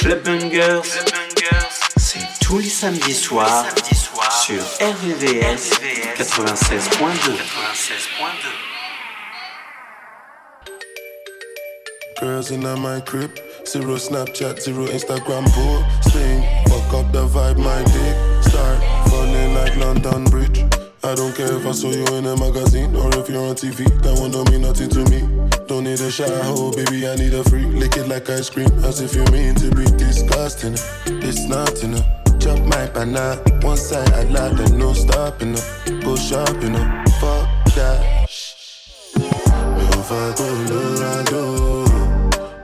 Club c'est tous les samedis soirs sur RVVS 96.2. Girls in my crib, zero Snapchat, zero Instagram posting. Fuck up the vibe, my dick start falling like London Bridge. I don't care if I saw you in a magazine or if you're on TV. That one don't mean nothing to me. Don't need a shower, oh, baby, I need a free. Lick it like ice cream, as if you mean to be disgusting. It's not enough. Chop my banana, one side I lie, then no stopping up. Go shopping up, fuck that. If I go Colorado,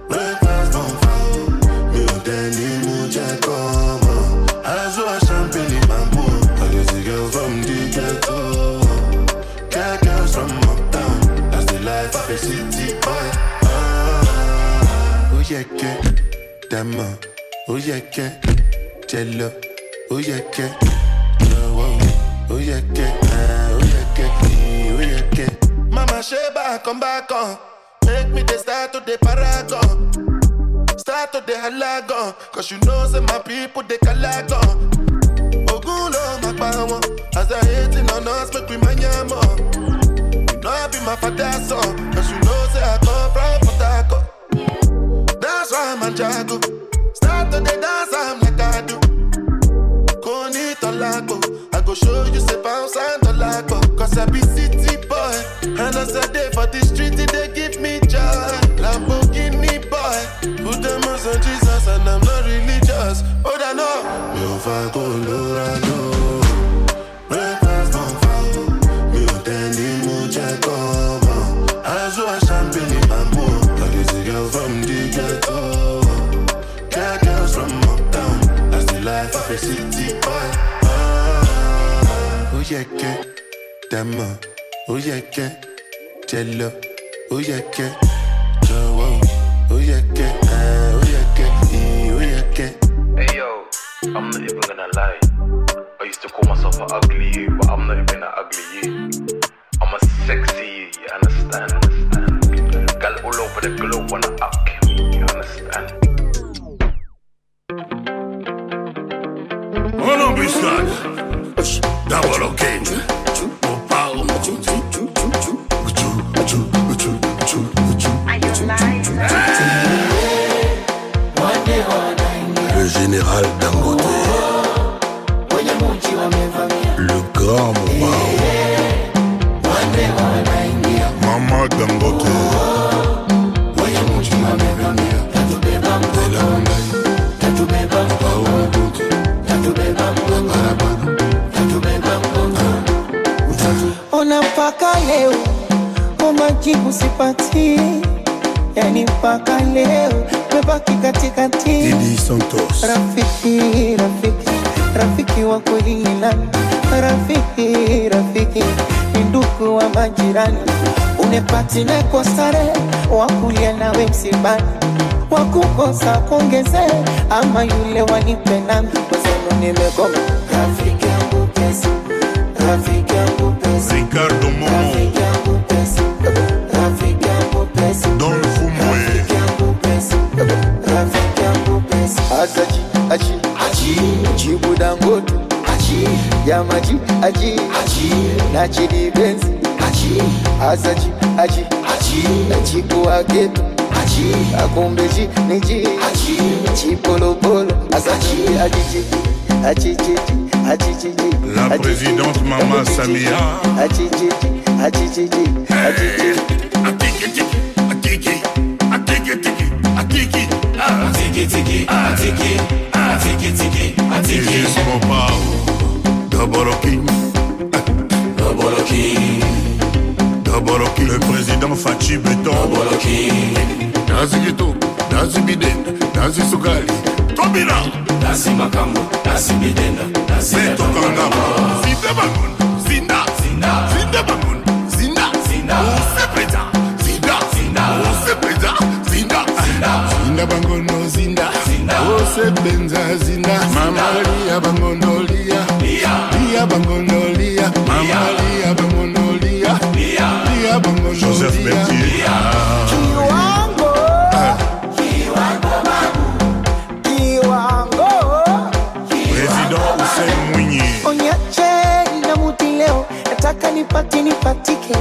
breakfast don't fall. Me tell you, check city boy. Ah, oh yeah, que, dama. Oh yeah, que, jello. Oh yeah, que, oh, oh, yeah, que, ah, oh yeah, que, oh yeah, que. Mama Sheba, come back on. Make me the start to the paragon. Start to the halagon. Cause you know, say my people, they calagon. Ogulo, my power. As I hating on us, make we manyamo. You know, I be my father's son. Cause you know, say I come from Harcourt. That's why I'm a jago. Start to the dance, I'm like I do. Koni tolago. I go show you say bounce and tolago. Cause I be city boy. And as I day for the street, they give me joy. Lamborghini boy. Put them on Jesus and I'm not religious. Oh, I know. Me if I dama. Oh yeah, que, jello. Oh yeah, que, jowo. Oh yeah, que, ah, oh yeah, que, eh, oh yeah, que. Hey yo, I'm not even gonna lie. I used to call myself an ugly you, but I'm not even an ugly you. I'm a sexy you, you understand? Gal all over the globe wanna up neko sare wakulia nawe msibani, wakukosa kuongeze ama yule wanipe nami. Kwezenu nimegoma. Rafiki yangu pesa, rafiki yangu pesa, Ricardo Momo. rafiki yangu pesa, rafiki yangu pesa. Don Fumwe. rafiki yangu pesa, rafiki yangu pesa. Asaji, aji, aji, jibu dangote, aji, yamaji, aji, aji, na chidi benzi, aji aji aji niji. Aji chipolopolo ajiji ajijiji la présidente mama samia. naboloki le président faci beton naboloki nazi kito nazi bidenda nazi sukali tobina. Nazi makambo nazi bidenda nazietokangama zinde bangun zinda. Zinde bangun zinda. Osepeta zinda. Osepeta zinda. Zinda. Bangono zinda. Osepenza zinda. Mamalia bangono lia. Lia. Bangono lia. Mamalia bangono ya bongo Joseph Bertier Nataka nipati nipatike.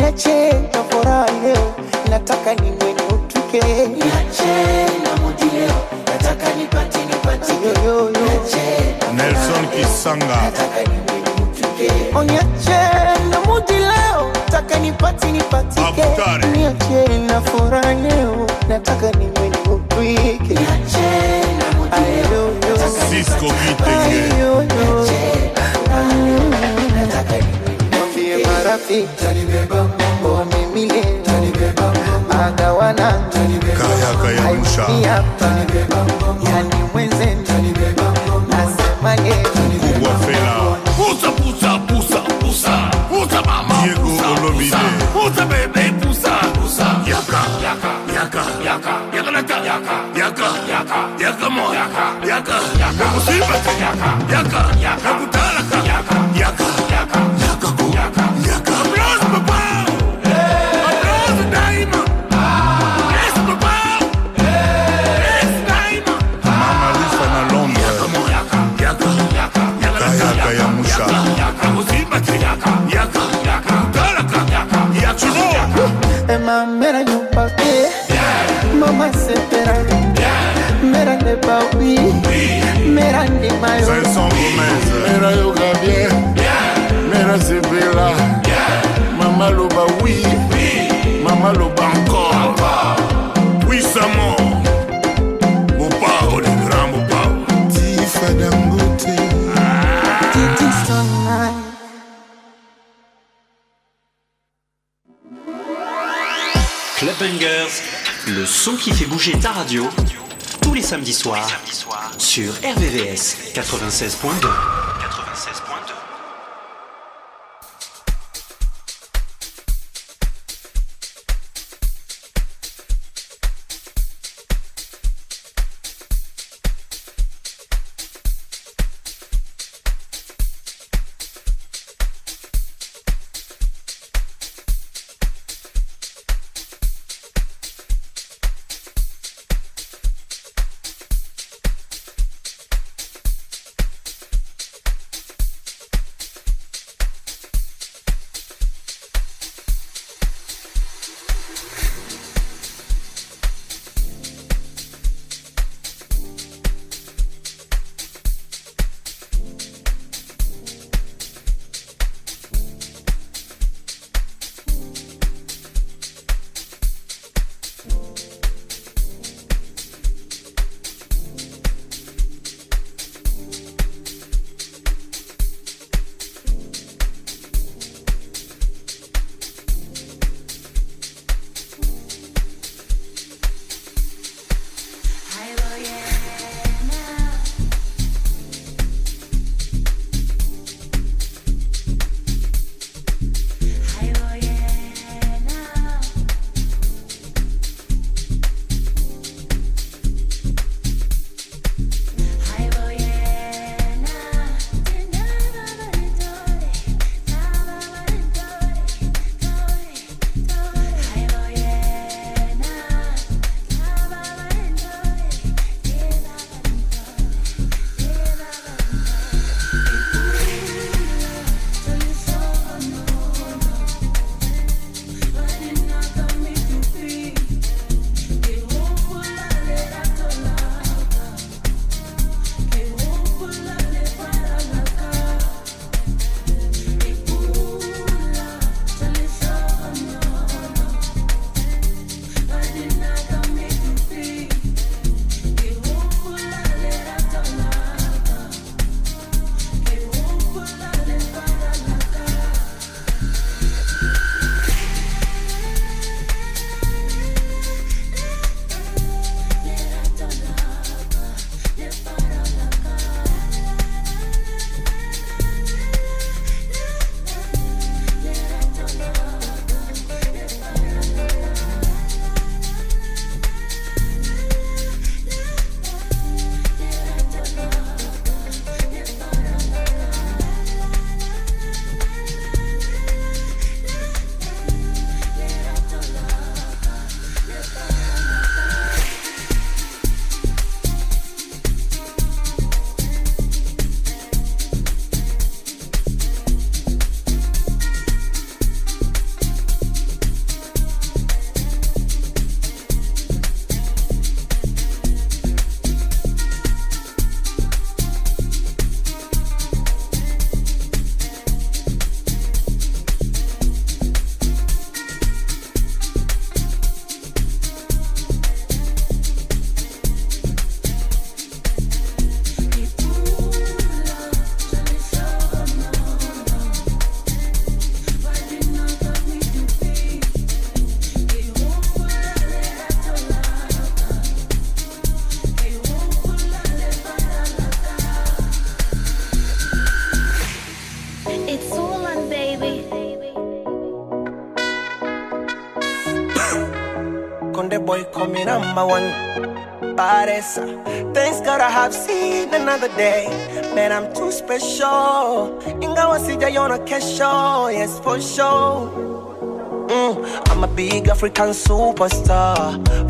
Nache na furaha leo. Nataka ni mwenye utuke Nelson Kisanga. Nataka ni nipatike, onyache na mudi leo, taka nipati nipatike, niache na furaha leo, nataka niwe nikupike, niache marafiki. Tanibeba mambo. Yaka, yaka, yaka naka, yaka, yaka, yaka, yaka mo, yaka, yaka, babi mera yo mera bien mera mama loba mama loba encore. Puissamment mon pao le grand mon pao tifadangote titisanga Clubbangers, le son qui fait bouger ta radio tous les samedis soirs, sur RVVS 96.2. number one. Baddest. Thanks God I have seen another day. Man, I'm too special. Ingawa sijaiona kesho, yes for sure. Mm, I'm a big African superstar.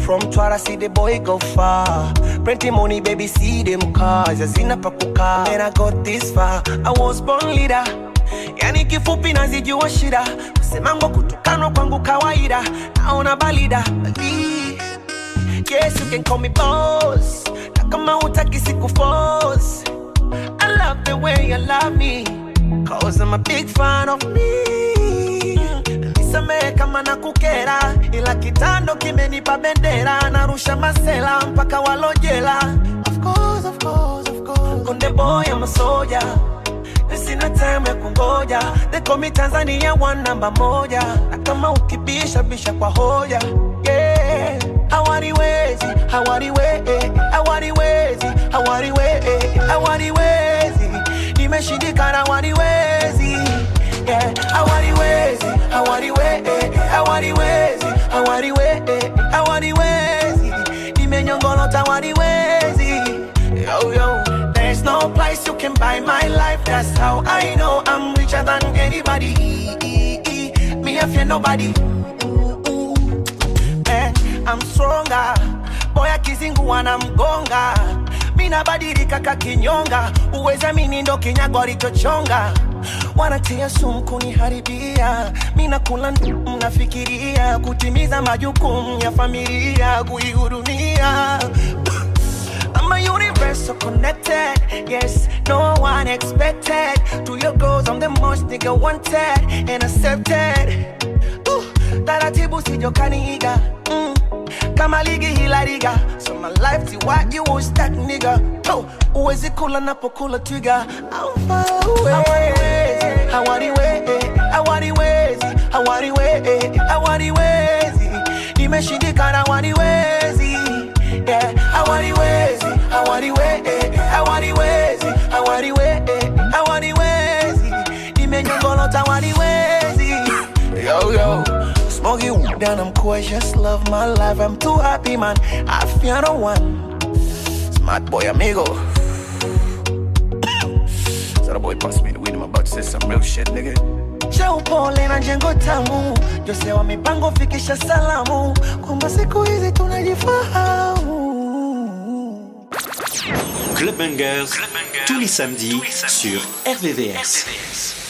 From Mtwara, see the boy go far. Plenty money, baby, see them cars. Yes, in a pakuka. And I got this far. I was born leader. Yani kifupi nazijua shida. Kusemango kutukanwa kwangu kawaida. Naona balida. Bali. Yes, you can call me boss. Na kama utaki siku force. I love the way you love me. Cause I'm a big fan of me. Nisamehe kama na kukera, ila kitando kimenipa bendera, narusha masela mpaka walojela. Of course, of course, of course. Konde boy, I'm a soldier. Sina time ya kungoja, they call me Tanzania one namba moja, na kama ukibisha bisha kwa hoja yeah. Hawaniwezi, hawaniwezi, hawaniwezi, hawaniwezi, hawaniwezi, nimeshindikana, hawaniwezi yeah. I want it ways, I want it way, I want it ways, I want it way, I want it Hawaniwezi, hawaniwezi, eh. hawaniwezi, eh. hawaniwezi, hawaniwezi, nimenyongolota, hawaniwezi yo yo. There's no price you can buy my life. That's how I know I'm richer than anybody. Me, I fear nobody. I'm stronger. Boy, akizingua anamgonga. mina nabadilika kakinyonga, uweza mini ndo kinyago alichochonga. Wanatia sumu kuniharibia, mina kula mnafikiria kutimiza majukumu ya familia, kuihudumia I'm a universal connected. Yes, no one expected. To your goals, I'm the most nigga wanted and accepted. Ooh, taratibu sijokaniiga mm. kama ligi hila so my life ti what you was that nigga. Oh, uwezi kula napokula twiga I'm far away. Hawaniwezi hawaniwezi hawaniwezi hawaniwezi nimeshindikana hawaniwezi Down, I'm just love my life. I'm too happy, man. I fear no one. Smart boy, amigo. so the boy passed me the weed, I'm about to say some real shit, nigga. cha upole na jengo tamu, Jose wa mipango fikisha salamu kwamba siku hizi tunajifahamu. Club Bangers, tous les samedis sur RVVS. Making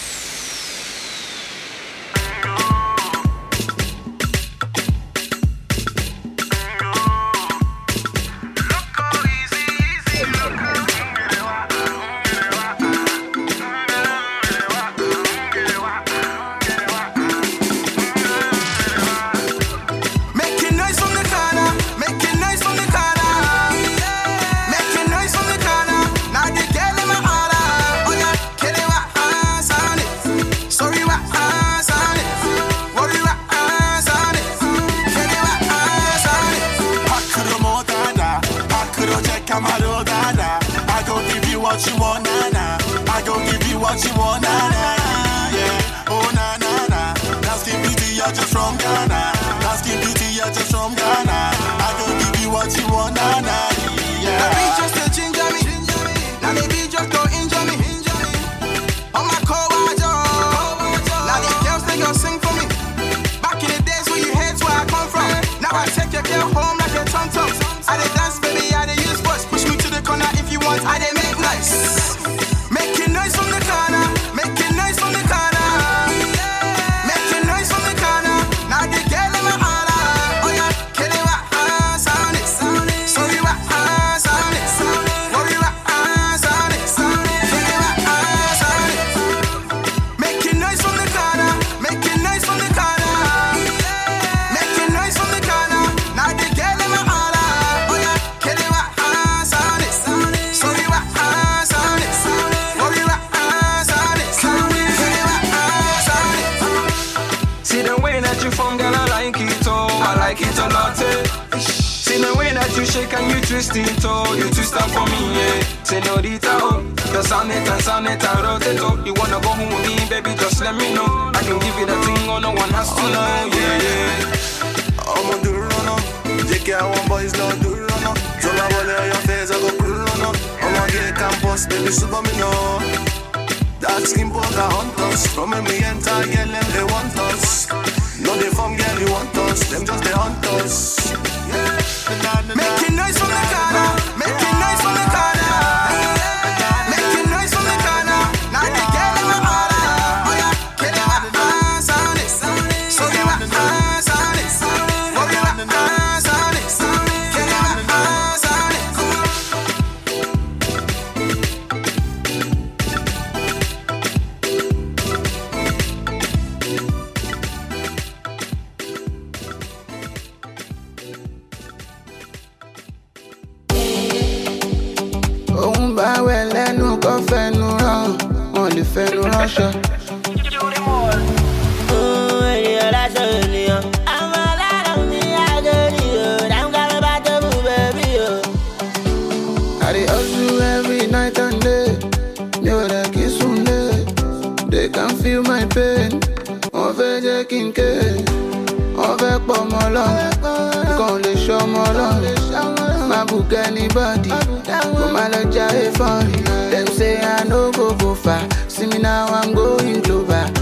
look anybody. Go my lodge, I for Them say I no go go far. See me now, I'm going global.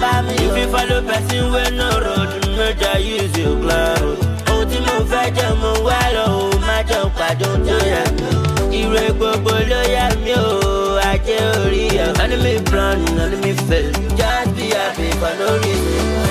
bá mi. Oh. If you follow person where no road, no ja use your cloud. Ohun tí mo fẹ́ jẹ mo wá lọ, o má jẹun pàdé do ya. Ìrè gbogbo ló yà mí o, ajé orí ẹ̀. Enemy brown, enemy fair, just be happy for no reason.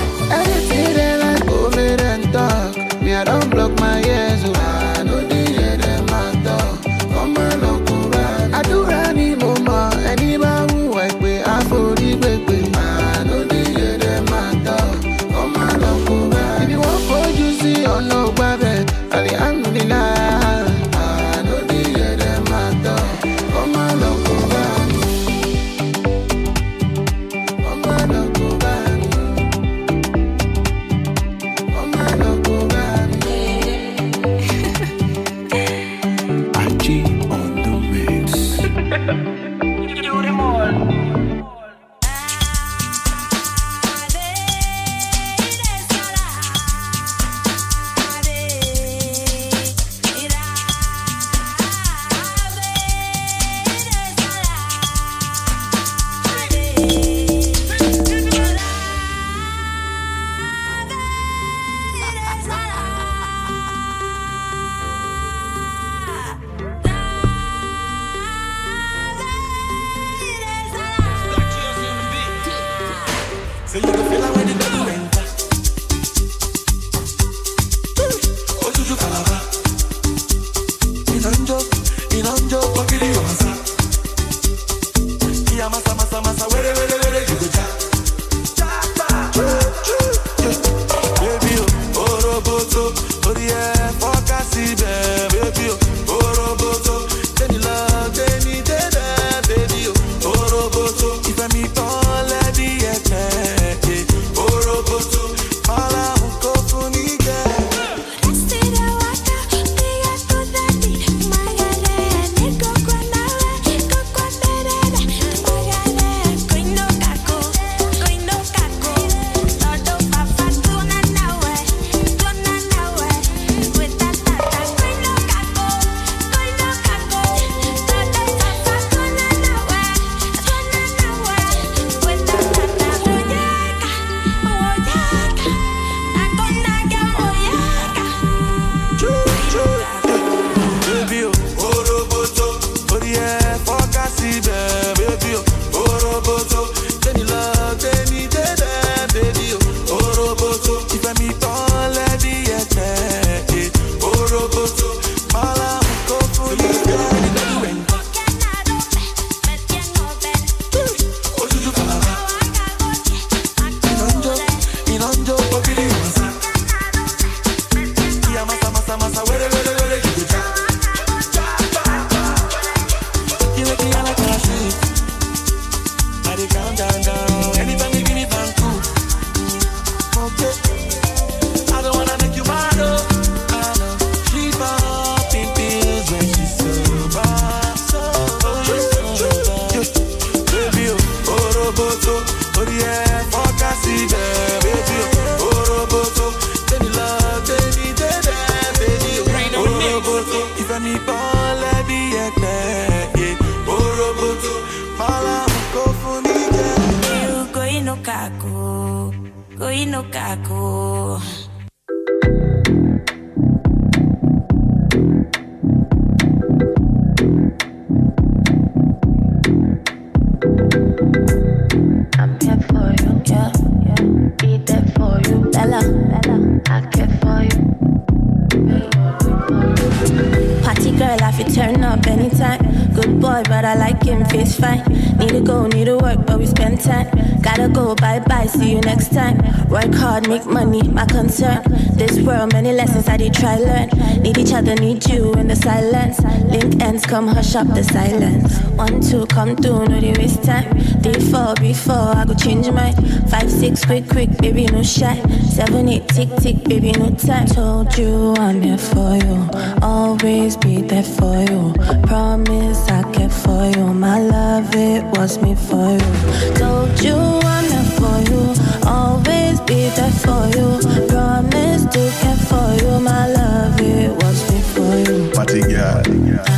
Hush up the silence. One, two, come through, no they waste time. Three, four, before I go change my Five, six, quick, quick, baby, no shy. Seven, eight, tick, tick, baby, no time. Told you I'm here for you. Always be there for you. Promise I care for you. My love, it was me for you. Told you I'm here for you. Always be there for you. Promise to care for you. My love, it was me for you. Party girl.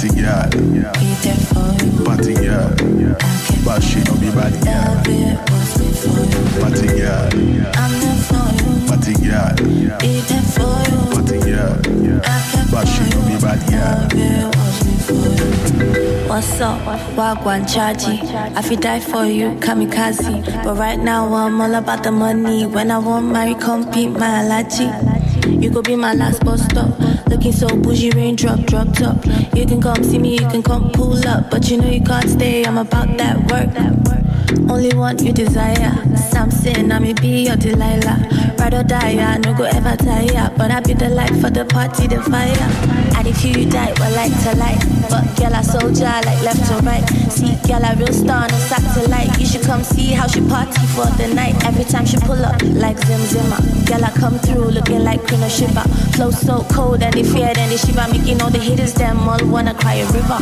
You. Girl. But she no be for you. Party girl. But she no be girl. What's up? Wagwan Chaji. I fi die for you, kamikaze. But right now I'm all about the money. When I want marry, compete my allergy. You could be my last bus stop. Looking so bougie, raindrop, drop top. You can come see me, you can come pull up. But you know you can't stay, I'm about that work. Only one you desire. Samson, I may be your Delilah. Ride or die, I no go ever tire. But I be the light for the party, the fire. And if you die, well, like to light. But girl, I soldier, like left to right. See, girl, I real star a satellite. You should come see how she party for the night. Every time she pull up, like Zim Zimmer. Girl, I come through looking like Queen of Shiva. Flow so cold and they fear, then they shiver. Making all the haters, them all wanna cry a river.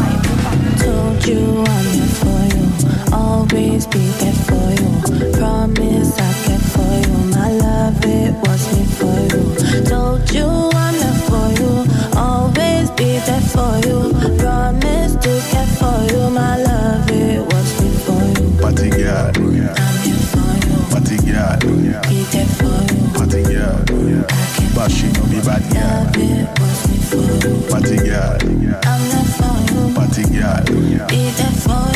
Told you I'm here for you. Always be there for you. Promise I care for you. My love, it was me for you. Told you I'm there for you. Always be there for you. Promise to care for you. My love, it was me for you. Party girl. I'm here for you. Party girl. Be there for you. Party girl. But she no be bad girl. Love, it was me for you. Party girl. I'm there for you. Party girl. Be there for you.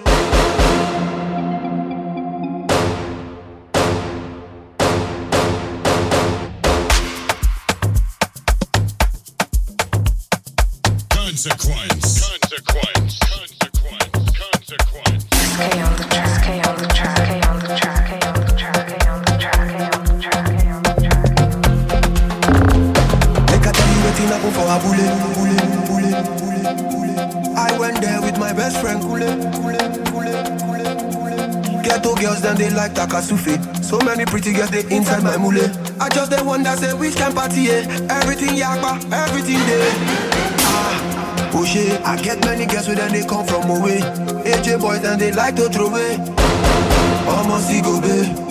Wonder say which can party eh? Everything yakba, everything there. Ah, oh shit, I get many girls with them they come from away. AJ boys and they like to throw away. Almost go babe.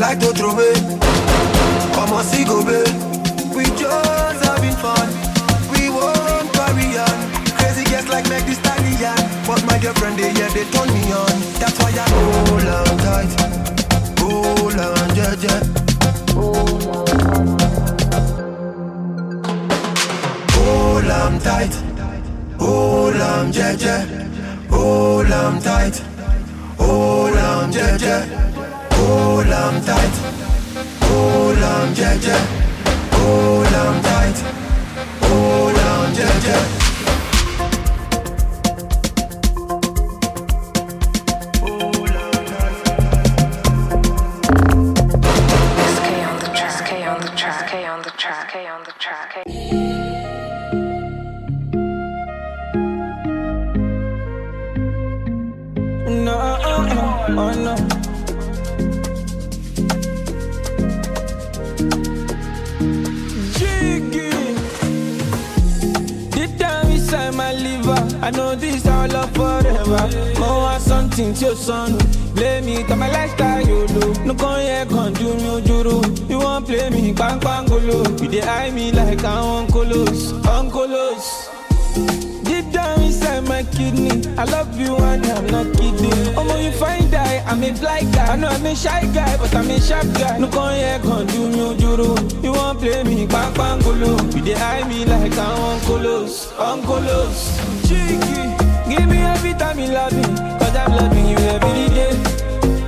like to throw it. Come on, see go babe. We just having fun. We won't carry on. Crazy girls like Meg Thee Stallion. But my girlfriend, they yeah, they turn me on. That's why I hold on tight. Hold on, yeah. Hold on tight. Hold on, yeah. Hold on tight. Hold on, yeah, on tight. Hold yeah, yeah. Hold on tight. Hold on, yeah, something to your son. Blame me, come my lifestyle. No con here, con do me juru. You want play me, bang bang golo. You dey eye me like I'm uncolos, uncolos. Deep down inside my kidney, I love you and I'm not kidding. Omo, you find die, I'm a fly guy. I know I'm a shy guy, but I'm a sharp guy. No con here, con do me juru. You want play me, bang bang golo. You dey eye me like I'm uncolos, uncolos. Cheeky, give me every time you love me, cause I'm loving you every day.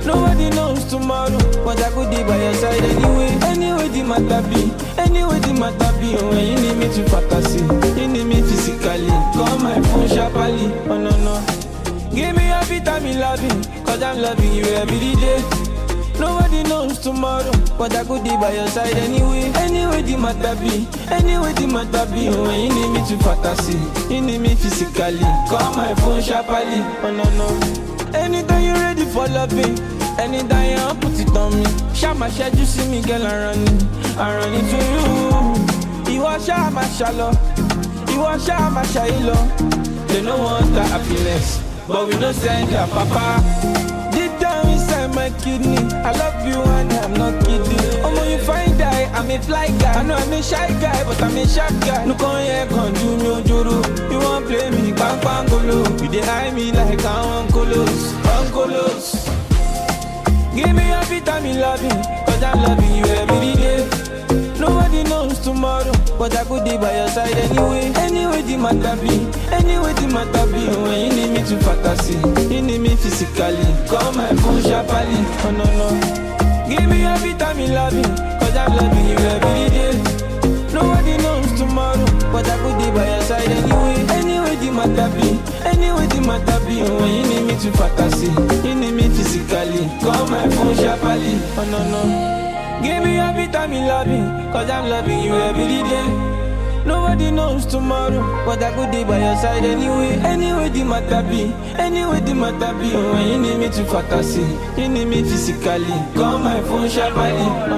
Nobody knows tomorrow, but I could be by your side anyway. Anyway, the matter be, anyway, the matter be. Oh, when you need me to fantasy, you need me physically. Call my phone sharply, oh no no. Give me every time you love me, cause I'm loving you every day. Nobody knows tomorrow, but I could be by your side anyway. Anyway, the matter be, anyway, the matter be. When you need me to fantasy, you need me physically. Call my phone sharply, oh no no. Anytime you're ready for loving, anytime you put it on me. Shama shed you see me, girl, I run it, I run it to you. You are Shama shallow, you are Shama shallow. They no want the happiness, but we no send their papa. Kidney, I love you and I'm not kidding. Omo, you find die, I'm a fly guy. I know I'm a shy guy, but I'm a sharp guy. No con here, con do me ojoro. You want play me, bang bang golo. You dey eye me like I'm uncolos, uncolos. Give me every time you love me, cause I'm loving you every day. Nobody knows tomorrow, but I could be by your side anyway. Anyway, the matter be, anyway, the matter be. When you need me to fantasy, you need me physically. Call my phone sharply, oh no no. Give me you love me, cause I'm loving you every day. Nobody knows tomorrow, but I could be by your side anyway. Anyway, the matter be, anyway, the matter be. When you need me to fantasy, you need me physically. Call my phone sharply, oh no no. Give me every time you love me, cause I'm loving you every day. Nobody knows tomorrow, but I could be by your side anyway. Anyway, the matter be, anyway, the matter be. When you need me to fantasy, you need me physically. Call my phone sharply, oh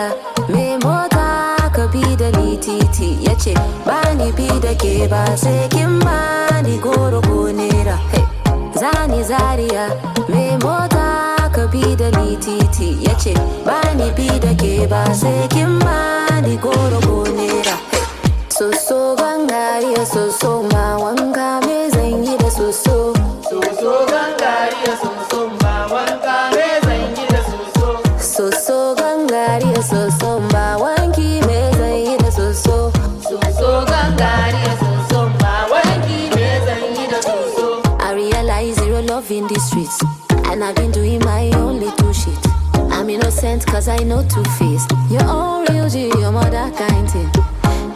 Zaria, me mota ka bi da ni titi ya ce ba ni bi da ke ba sai kin ba ni goro ko nera. Zani Zaria, me mota ka bi da ni titi ya ce ba ni bi da ke ba sai kin ba ni goro ko nera. Soso gangariya soso ma wanka me zan yi da soso. Soso gangariya soso I know two face. Your own real G, your mother kind thing.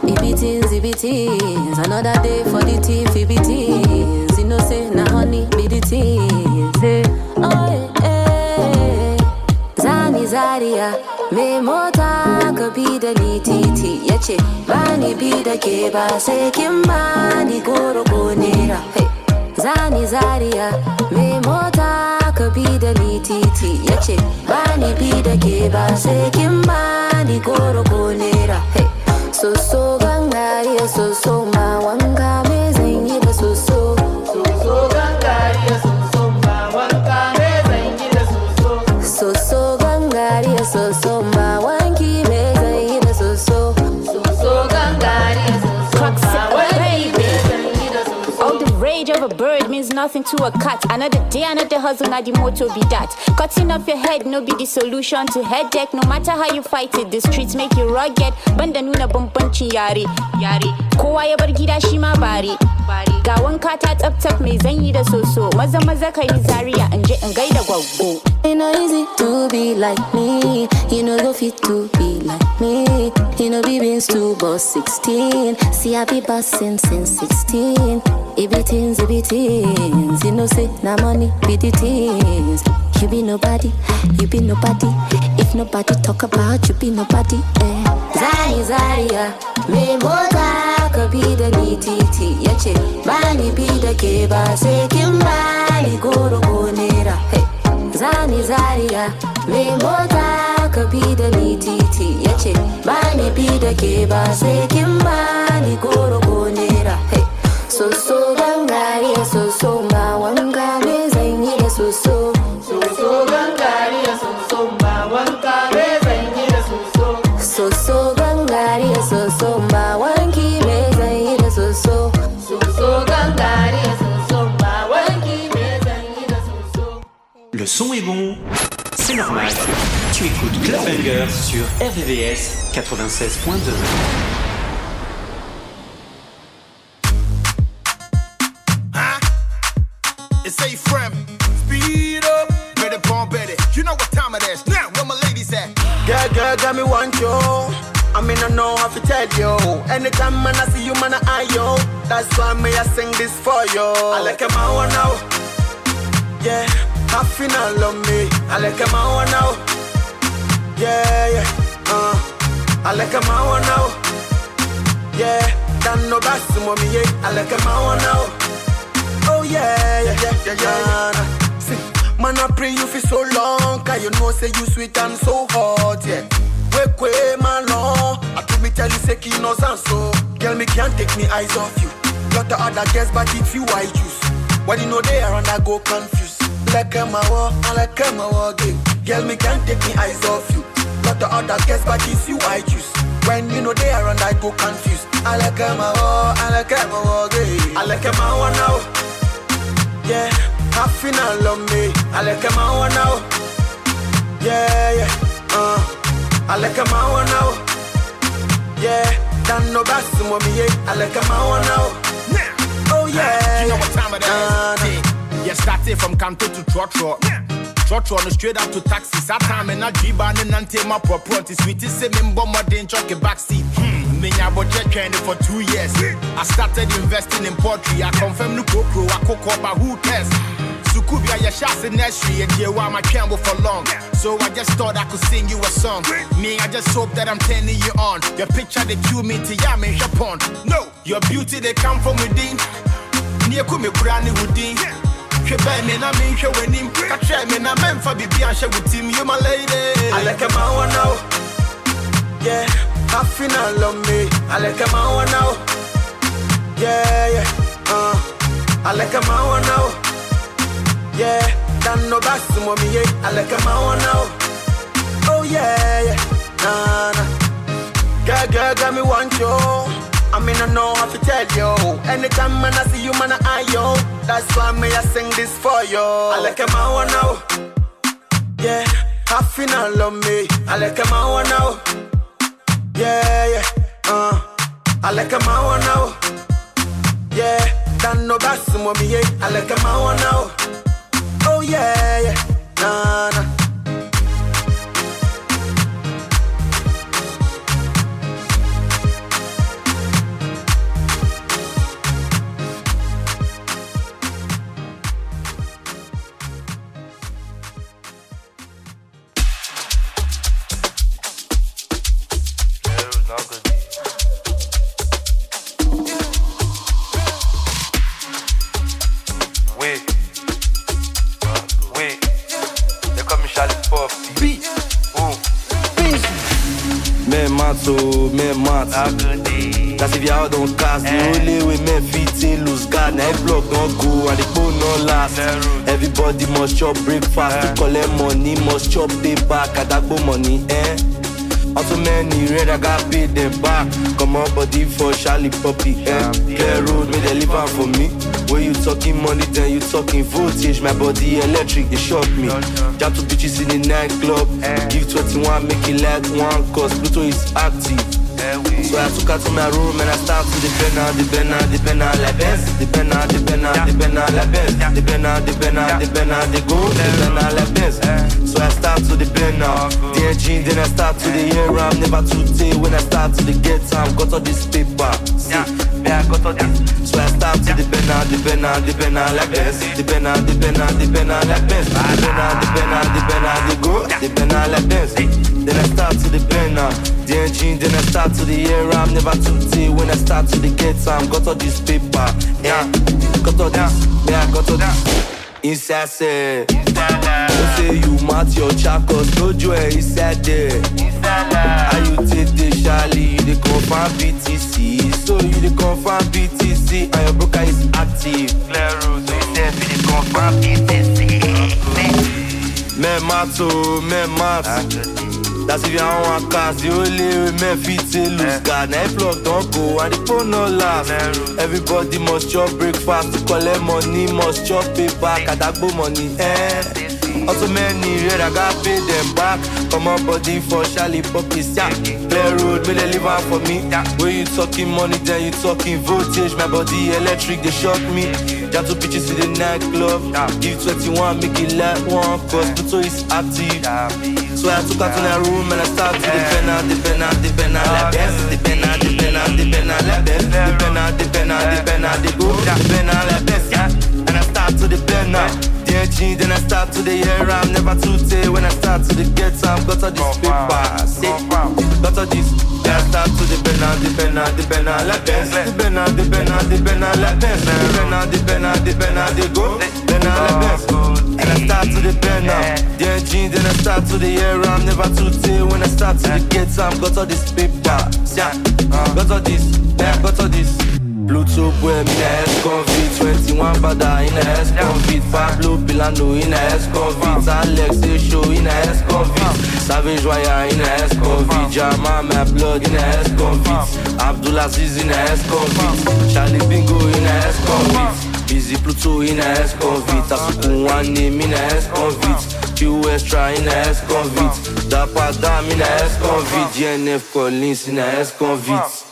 Ibitins, ibitins. Another day for the thief, ibitins. You know, say, na honey, be the things. eh. Oh, yeah, yeah. Zani Zaria, me mota ka bi da ni titi ya ce ba ni bi da ke ba sai kin ba ni goro. Hey. Zani Zaria, me mota ka bi da ni titi ya ce ba ni bi da ke ba sai kin ba ni goro ko nera. Hey. Soso gangariya soso ma wanga bird means nothing to a cat. Another day, another hustle, now the motto be that. Cutting off your head, no be the solution to headache. No matter how you fight it, the streets make you rugged. Banda nuna bambancin yare, yare. Kowa ya bar gida shi ma bare. Ga wanka tsaf tsaf mai zanyi da soso. Maza maza ka zaria in je in gaida gwaggo. It no easy to be like me. You know go fit to be like me. You know be beans to boss 16. See I be bossing since 16. It be teens, it. You know say na money be the teens. You be nobody, you be nobody. If nobody talk about you, be nobody. Eh. Zani Zaria, me mota ka bi da ni titi ya ce ba ni bi da ke ba sai kin ba ni goro ko nera. Hey. Zani Zaria, me mota ka bi da ni titi ya ce ba ni bi da ke ba sai kin ba ni goro ko nera. Hey. Soso gangariya soso ma wanga Le son est bon, c'est normal. Tu écoutes Clubbanger sur RVVS 96.2. It's a friend. Speed up, better. You know what time it is. Now, where my ladies at? Girl, girl, got me want you. I mean, I know how to tell you. Anytime man, I see you, man, I eye you. That's why me, I sing this for you. I like now. Yeah, half in all of me. I like him, I now. Yeah, yeah. Uh, I like him, I now. Yeah, dan no bass, mommy, yeah. I like him, I now. Oh, yeah, yeah, yeah, yeah, yeah. yeah. See, man, I pray you for so long. Cause you know, say you sweet and so hot, yeah. Wake, wake, man, no. I told me tell you, say, key no sound so. Girl, me can't take me eyes off you. Got the other guess, but it's you I choose. When you know they are and I go confused. Like a mawa, I like a mawa, gay. Girl, me can't take me eyes off you. Got the other guess, but it's you I choose. When you know they are and I go confused. I like a mawa, I like a mawa, gay. I like a mawa now. Yeah, half in all of me. I like a mawa now. Yeah, yeah. Uh, I like a mawa now. Yeah, dan no bass, mommy. I like a mawa now. Oh yeah. You know what time it is. Yeah, yeah started from Kanto to Trotro. Trotro no straight up to taxi. That time in a jiba and nante my property. Sweetie say me mbo more than chuck a backseat. Hmm. Me nya budget training for two years. I started investing in poultry. I confirm no kokro. I cook up a who test. Sukubia ya shots in nursery and yeah, why my camel for long. So I just thought I could sing you a song. Me, I just hope that I'm turning you on. Your picture they cue me to ya me pond. No, your beauty they come from within. Ni eku me kura ni wudin. Hwɛ bɛn me na menhwɛ w'anim ka kyerɛ me na mɛmfa biribi anhyɛ wo tim you my lady. I like a man one now. Yeah, happy now love me. I like a man one now. Yeah, yeah, uh. I like a man one now. Yeah, dan no bass mommy yeah. I like a man one now. Oh yeah, yeah, nah, nah. Girl, girl, got me want you I mean, I know how to tell you. Anytime when I see you, man, I eye you. That's why me I sing this for you. I like a man one now. Yeah, half in all love me. I like a man one now. Yeah, yeah, uh. I like a man one now. Yeah, dan no bass mommy. I like man one now. Oh yeah, yeah, nah, nah. If out don't cast The only way men fit say lose guard Now block don't go and the phone no last. Everybody must chop breakfast To collect money must chop pay back Adagbo money eh. Also many red I got paid them back. Come on body for Charlie Poppy eh. Clear road may they leave am for me. When you talking money then you talking voltage. My body electric they shock me. Jam to bitches in the nightclub. Give 21 make it like one Cause Pluto is active So I took her to my room and I start to depend on, depend on, depend on like Benz Depend on, depend on, depend on like Benz Depend on, depend on, depend on the go Depend on like Benz So I start to depend on The engine then I start to the hear I'm never too day when I start to the get time Got all this paper See, me I got all this. So I start to depend on, depend on, depend on like Benz Depend on, depend on, depend on like Benz Depend on, depend on, depend on the go Depend on like Benz Then I start to depend on uh. the engine, then I start to the hear I'm never too day when I start to the get time Got all this paper, yeah Got all this, yeah, got all this. Inside say Don't say you mat your chakos No joy inside there How you Charlie You the confirm BTC So you the confirm BTC And your broker is active Clear road, so you say you the confirm BTC Men mat oh, men mat That's if you want cars, the only way men fit say lose guard. Now if don't go and the phone no last. Everybody must chop breakfast to collect money, must chop pay back. Adagbo money, eh. Also many red, I got pay them back. Come on body for Charlie Puppies, yeah. Clear road, may they leave out for me. When you talking money, then you talking voltage. My body electric, they shock me. Got two bitches in the nightclub. Give 21, make it like one. Cause Pluto is active. So I took her to my room and I started to depend on, depend on, depend on like Benz. Depend on, depend on, depend on like Benz. Depend on, depend on, depend on the go. Depend on like Benz, yeah. And I start to depend on. The engine, then I start to the hear I'm never too day when I start to the get time. Got all this paper, say, got all this. Then I start to depend on, depend on, depend on like Benz. Depend on, depend on, depend on like Benz. Depend on, depend on, depend on the go. On like Benz. And I start to depend on the engine, then I start to the hear I'm never too day when I start to the get time. Got all this paper, yeah. Got all this, yeah, got all this. Bluetooth boy, me na S-Convict 21 bada in a S-Convict Pablo Pilano in a S-Convict Alex Esho in a S-Convict Savage Wire in a S-Convict Jama my blood in a S-Convict Abdulaziz in a S-Convict Charlie Bingo in a S-Convict Busy Pluto in a S-Convict Asukun one name in a S-Convict Q Extra in a S-Convict Dapa Dam in a S-Convict GNF Collins in a S-Convict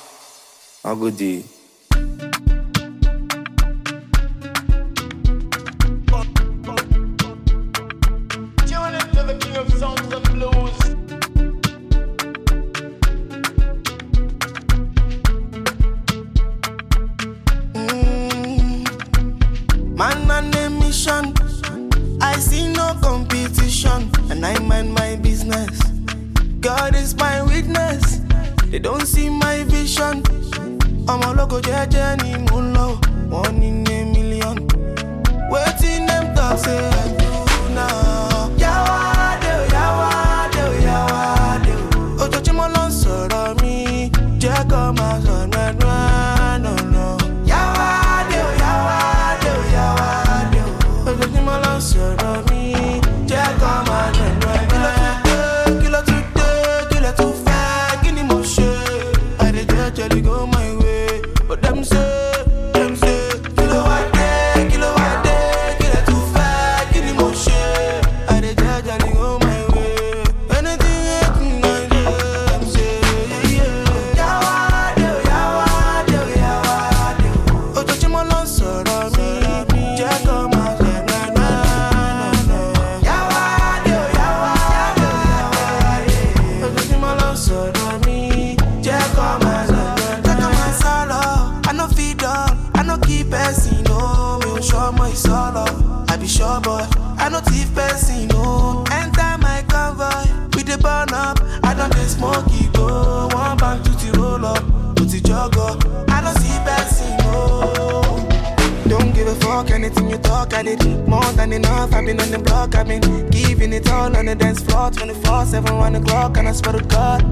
Keeping it all on the dance floor 24, 7, 1 o'clock And I swear to God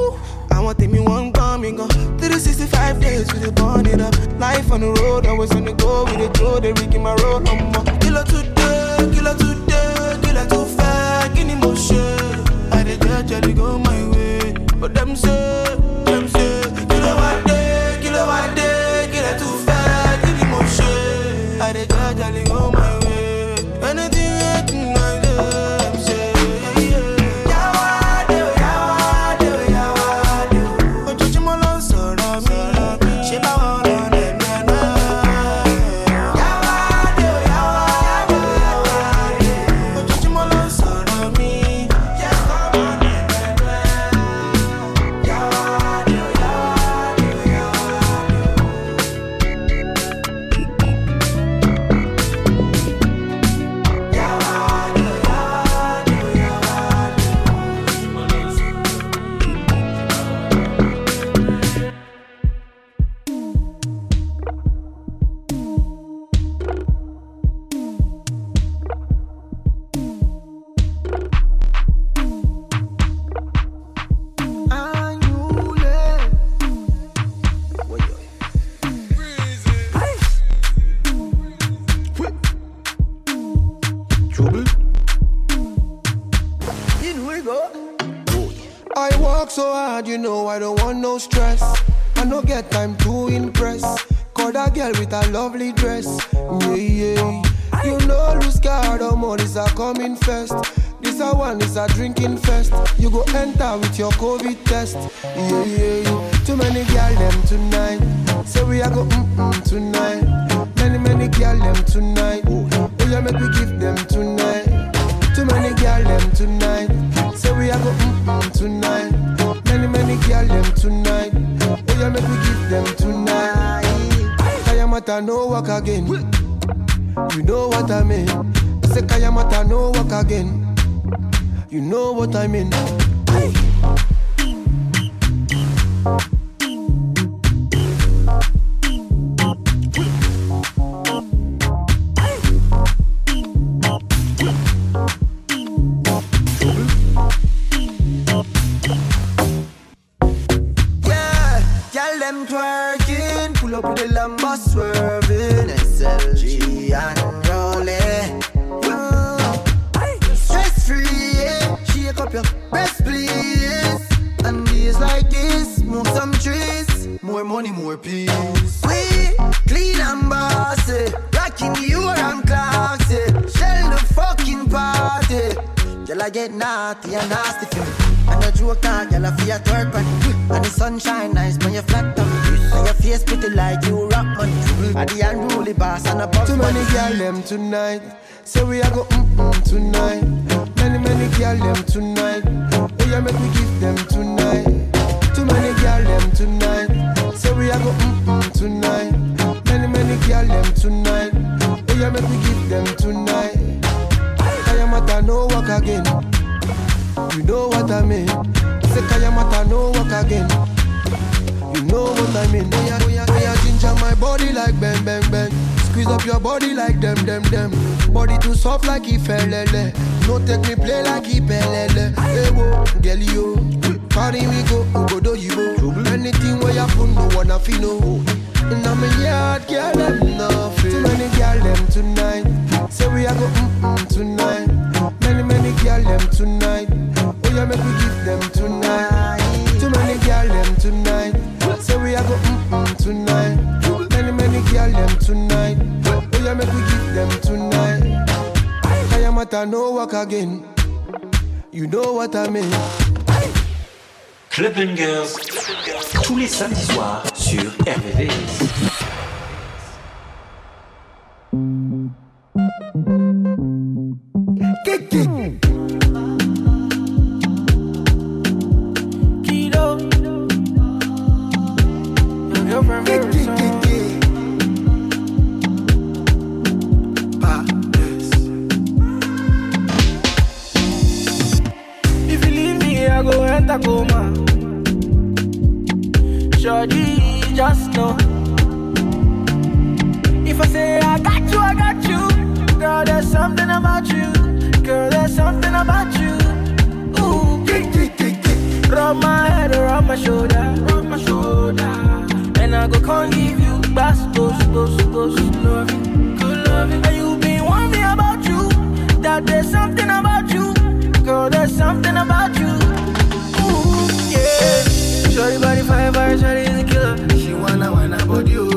Ooh. I want take me one coming and go 365 days with it burn it up Life on the road, always on the go With the road, they rigging my road no more Killer today, killer today Killer too fast, in the motion I did judge, I go my way But them say a drinking fest. You go enter with your COVID test. Yeah, yeah, yeah. Too many girl them tonight. So we are go mm mm tonight. climbing. take me play like Ibelele. Hey, wo, girl, yo. Party we go, go do you go. Anything where you put, no one have know. And I'm a yard, girl, them nothing. Too many girl, them tonight. Say we a go, mm-mm, tonight. Many, many girl, them tonight. Oh, yeah, make we give them tonight. Too many girl, them tonight. Say we a go, mm-mm, tonight. Many, many girl, them tonight. Oh, yeah, make we give them tonight after no again. You know what I mean. Club Bangers, tous les samedis soirs sur RVVS. Kido, your girlfriend. enter coma. Shorty, just know. If I say I got you, I got you. Girl, there's something about you. Girl, there's something about you. Ooh, kick, kick, kick, kick. Rub my head around my shoulder, rub my shoulder. And I go come give you bass, goes, goes, goes, love it, good love it. And you been warning about you, that there's something about you. Girl, there's something about you. Shorty body fire, fire, shorty is a killer. She wanna wanna on you.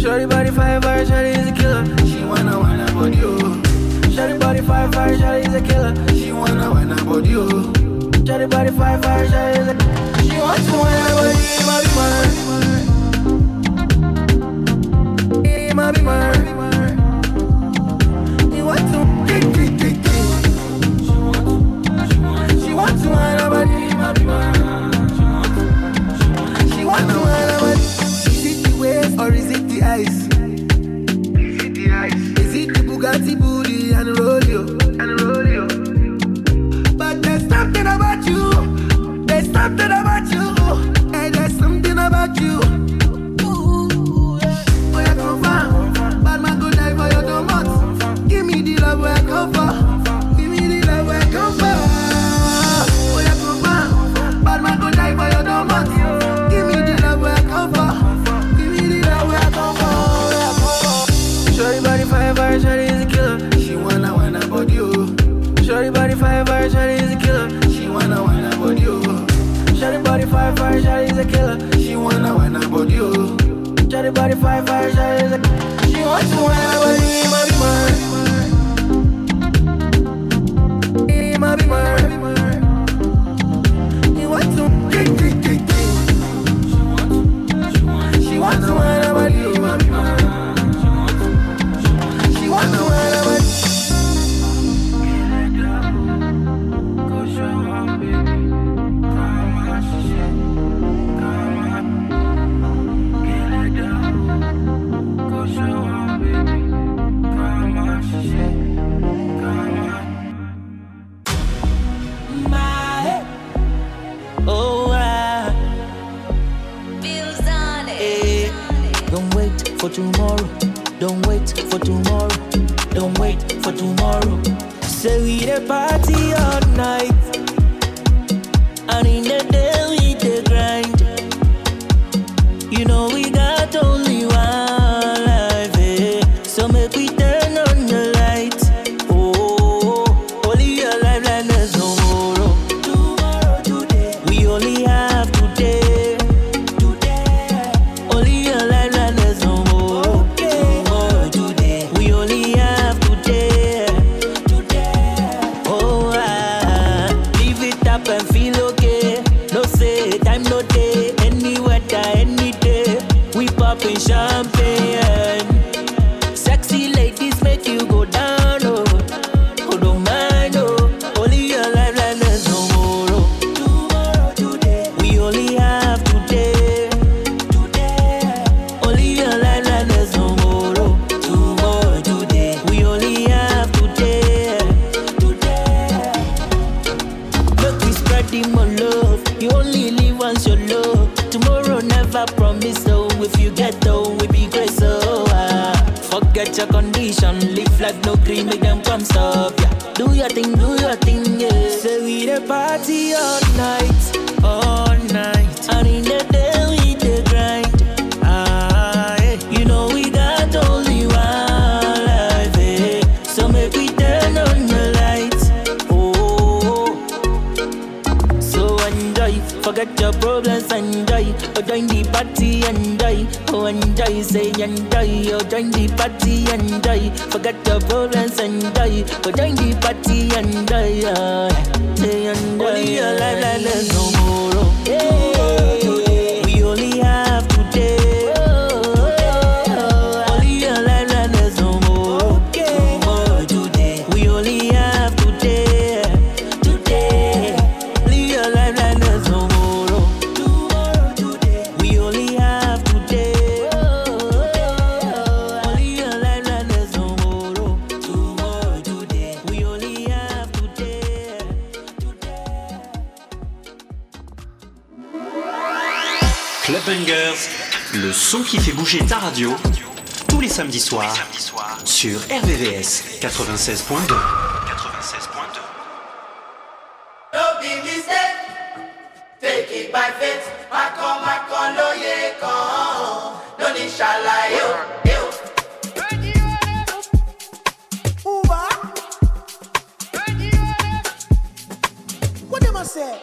Shorty body fire, fire, shorty is a killer. She wanna wine up on you. Shorty body fire, fire, shorty is a killer. She wanna wine up on you. Shorty body fire, fire, shorty is a. She wants to wanna on you, my man. Radio, tous les samedis soirs, sur RVVS 96.2. No be mistake, take it by faith. Makọ makọ lóye kan, no ní ṣàlàyé o. eh o. What them I say?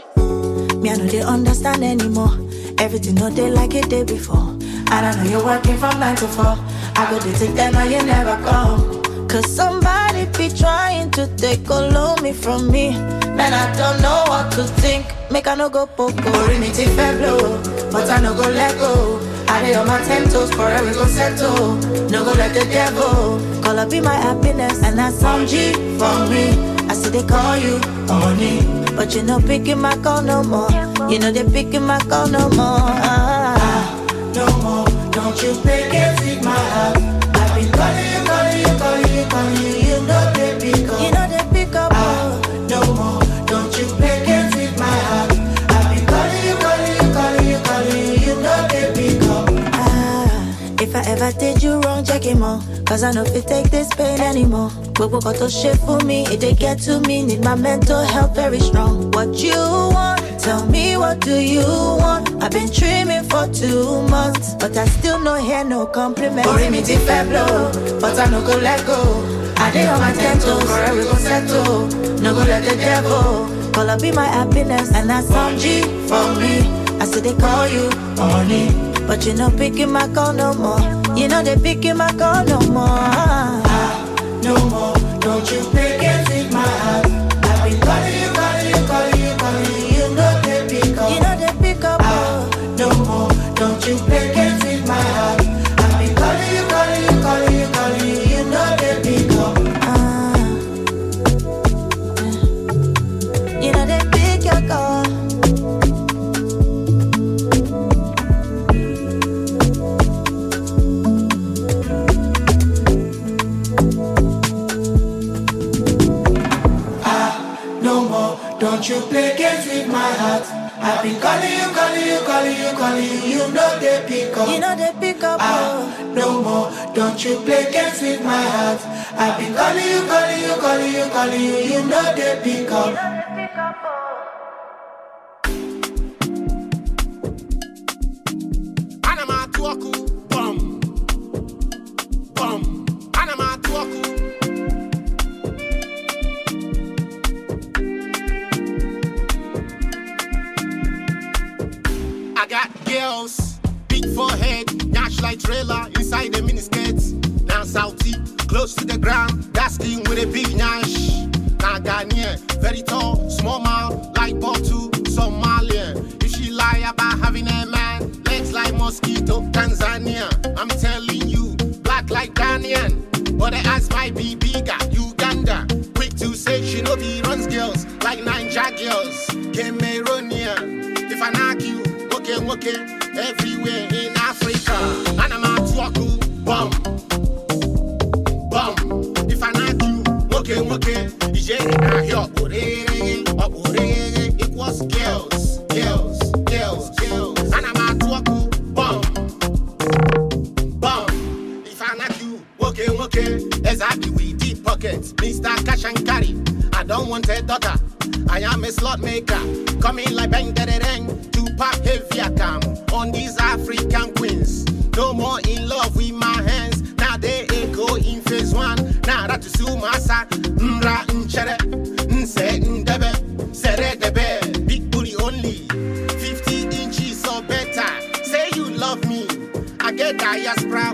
Me, I know they understand anymore. Everything no they like it day before. And I know you're working from nine to four. I go to take them and you never come. Cause somebody be trying to take all of me from me. Man, I don't know what to think. Make I no go poco. Rimiti blow, but I no go let go. I lay on my ten toes, forever go settle. No go let the devil call up be my happiness, and that's some G for me. I see they call you honey, but you no picking my call no more. You know they picking my call no more. Ah, No more, don't you pick it with my heart. I've been calling you, calling you, calling you, calling you. You know they pick up. You know they pick up. Ah, no more, don't you pick it with my heart. I've been calling you, calling you, calling you, calling you. You know they pick up. Ah, if I ever did you wrong, check him out. Cause I know if you take this pain anymore. Gbogbo kan tó ṣe fún mi, it dey get to me. Need my mental health very strong. What you want? Tell me what do you want? I've been dreaming for two months, but I still no hear no compliment. Orí mi ti fẹ́ blow, but I no go let go. I dey on my ten toes, forever we go settle. No go let the devil Call up be my happiness, and that's some G for me. I see they call you honey, but you no picking my call no more. You know they picking my call no more. Ah, no more. Don't you pick it with my heart. I've been calling you, you play games with my heart. I've been calling you, calling you, calling you, calling you. You know they pick up. You know they pick up. Ah, no more. Don't you play games with my heart. I've been calling you, calling you, calling you, calling you. You know they pick up. Big forehead, nyash like trailer inside the miniskirts. Now salty, close to the ground, skin with a big nyash. Now very tall, small mouth, like bottle, Somalian. If she lie about having a man, legs like mosquito, Tanzania. I'm telling you, black like Ghanaian, but the eyes might be bigger, Uganda. Quick to say she no be runs girls, like Naija girls, Cameroonian. Okay, everywhere in Africa. And I'm out to bum, bum. If I knock you, okay, okay, DJ na here, orere, orere, it was girls, girls, girls, girls. I'm out to bum, bum. If I knock you, okay, okay, exactly we deep pockets, Mr. Cash and Carry. I don't want a daughter. I am a slot maker, coming like bang da da dang to pop heavier cam on these African queens. No more in love with my hands. Now they echo in phase one. Now that to sue masa, mra nchere, nse ndebe, sere debe, big booty only, 50 inches or better. Say you love me, I get diaspora